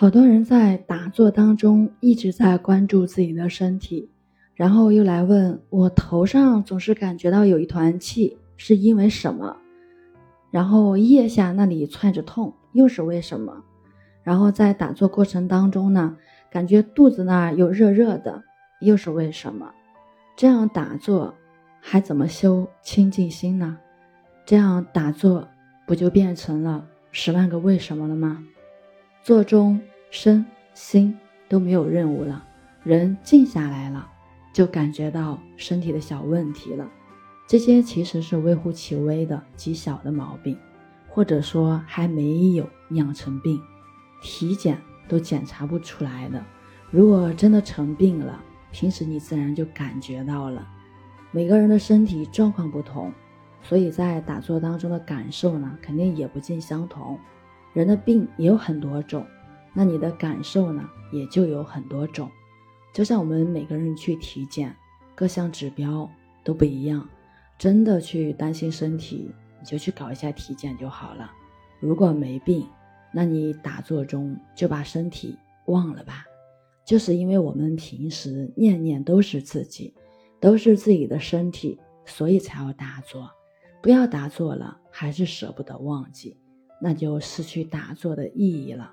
好多人在打坐当中一直在关注自己的身体，然后又来问我头上总是感觉到有一团气，是因为什么？然后腋下那里窜着痛，又是为什么？然后在打坐过程当中呢，感觉肚子那儿有热热的，又是为什么？这样打坐还怎么修清净心呢？这样打坐不就变成了十万个为什么了吗？坐中身心都没有任务了，人静下来了，就感觉到身体的小问题了。这些其实是微乎其微的极小的毛病，或者说还没有酿成病，体检都检查不出来的。如果真的成病了，平时你自然就感觉到了。每个人的身体状况不同，所以在打坐当中的感受呢，肯定也不尽相同。人的病也有很多种，那你的感受呢，也就有很多种。就像我们每个人去体检，各项指标都不一样。真的去担心身体，你就去搞一下体检就好了。如果没病，那你打坐中就把身体忘了吧。就是因为我们平时念念都是自己，都是自己的身体，所以才要打坐。不要打坐了，还是舍不得忘记。那就失去打坐的意义了。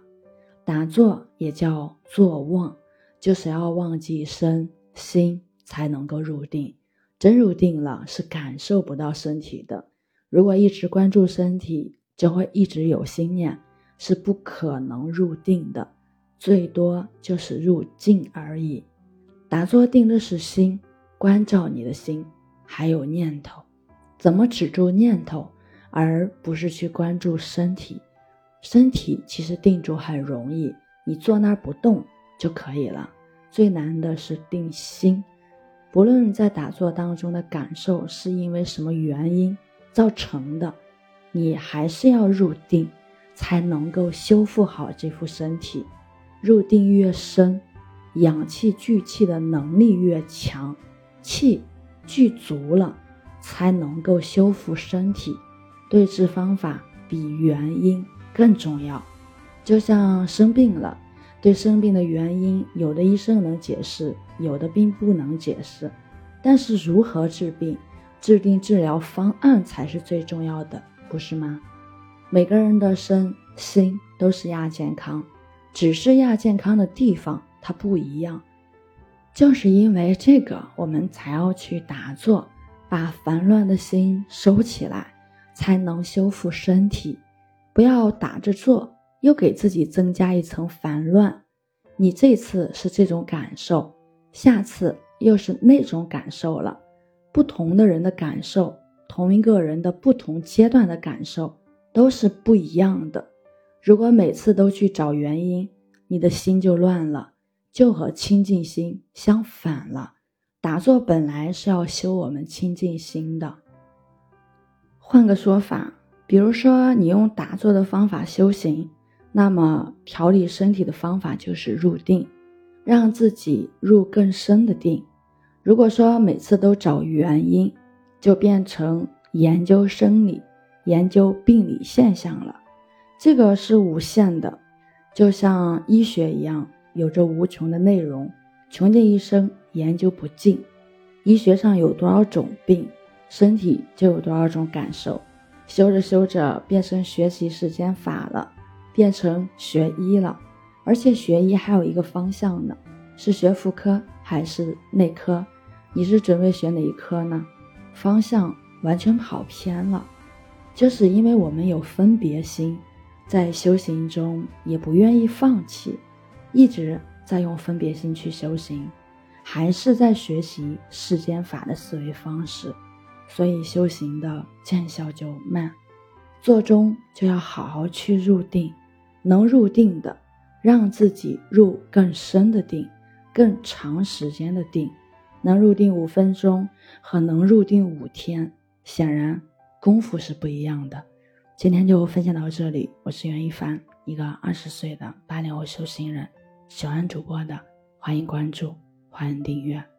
打坐也叫坐忘，就是要忘记身心，才能够入定。真入定了，是感受不到身体的。如果一直关注身体，就会一直有心念，是不可能入定的。最多就是入静而已。打坐定的是心，关照你的心，还有念头。怎么止住念头？而不是去关注身体，身体其实定住很容易，你坐那儿不动就可以了。最难的是定心，不论在打坐当中的感受是因为什么原因造成的，你还是要入定，才能够修复好这副身体。入定越深，氧气聚气的能力越强，气聚足了，才能够修复身体。对治方法比原因更重要，就像生病了，对生病的原因，有的医生能解释，有的并不能解释。但是如何治病，制定治疗方案才是最重要的，不是吗？每个人的身心都是亚健康，只是亚健康的地方它不一样。就是因为这个，我们才要去打坐，把烦乱的心收起来。才能修复身体，不要打着坐，又给自己增加一层烦乱。你这次是这种感受，下次又是那种感受了。不同的人的感受，同一个人的不同阶段的感受都是不一样的。如果每次都去找原因，你的心就乱了，就和清净心相反了。打坐本来是要修我们清净心的。换个说法，比如说你用打坐的方法修行，那么调理身体的方法就是入定，让自己入更深的定。如果说每次都找原因，就变成研究生理、研究病理现象了。这个是无限的，就像医学一样，有着无穷的内容，穷尽一生研究不尽。医学上有多少种病？身体就有多少种感受，修着修着变成学习时间法了，变成学医了，而且学医还有一个方向呢，是学妇科还是内科？你是准备学哪一科呢？方向完全跑偏了，就是因为我们有分别心，在修行中也不愿意放弃，一直在用分别心去修行，还是在学习世间法的思维方式。所以修行的见效就慢，做中就要好好去入定，能入定的，让自己入更深的定，更长时间的定，能入定五分钟和能入定五天，显然功夫是不一样的。今天就分享到这里，我是袁一凡，一个二十岁的八零后修行人，喜欢主播的欢迎关注，欢迎订阅。